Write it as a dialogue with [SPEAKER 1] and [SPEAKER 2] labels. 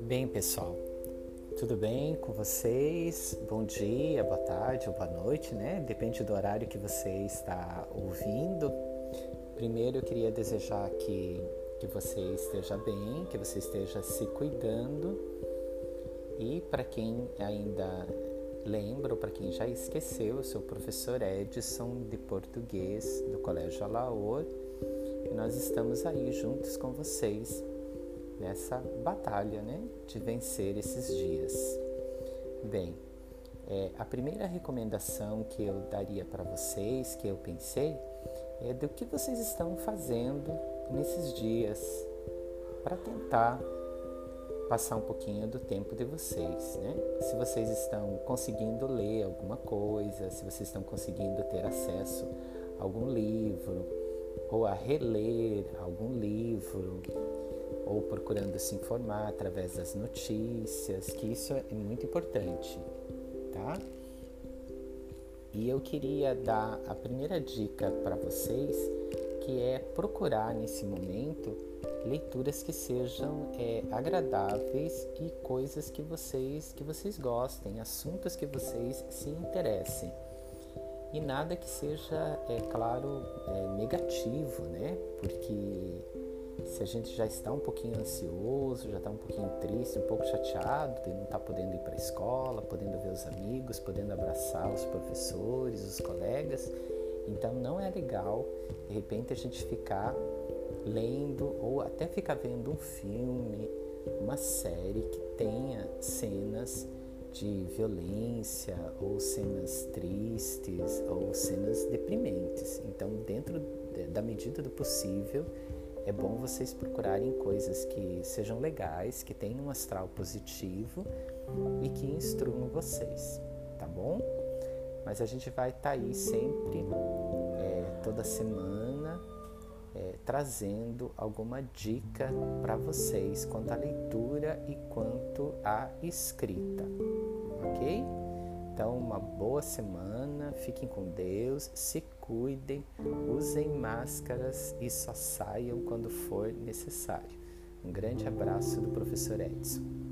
[SPEAKER 1] Bem, pessoal, tudo bem com vocês? Bom dia, boa tarde ou boa noite, né? Depende do horário que você está ouvindo. Primeiro, eu queria desejar que, que você esteja bem, que você esteja se cuidando. E para quem ainda lembra ou para quem já esqueceu, eu sou o professor Edson de Português do Colégio Alaor e nós estamos aí juntos com vocês nessa batalha né, de vencer esses dias. Bem, é, a primeira recomendação que eu daria para vocês, que eu pensei, é do que vocês estão fazendo nesses dias para tentar passar um pouquinho do tempo de vocês, né? Se vocês estão conseguindo ler alguma coisa, se vocês estão conseguindo ter acesso a algum livro ou a reler algum livro, ou procurando se informar através das notícias, que isso é muito importante, tá? E eu queria dar a primeira dica para vocês, que é procurar nesse momento leituras que sejam é, agradáveis e coisas que vocês que vocês gostem, assuntos que vocês se interessem e nada que seja, é claro, é, negativo, né? Porque se a gente já está um pouquinho ansioso, já está um pouquinho triste, um pouco chateado de não estar tá podendo ir para a escola, podendo ver os amigos, podendo abraçar os professores, os colegas, então não é legal de repente a gente ficar lendo ou até ficar vendo um filme, uma série que tenha cenas de violência ou cenas tristes ou cenas deprimentes. Então, dentro da medida do possível, é bom vocês procurarem coisas que sejam legais, que tenham um astral positivo e que instruam vocês, tá bom? Mas a gente vai estar tá aí sempre, toda semana, é, trazendo alguma dica para vocês quanto à leitura e quanto à escrita, ok? Então, uma boa semana, fiquem com Deus, se cuidem, usem máscaras e só saiam quando for necessário. Um grande abraço do professor Edson.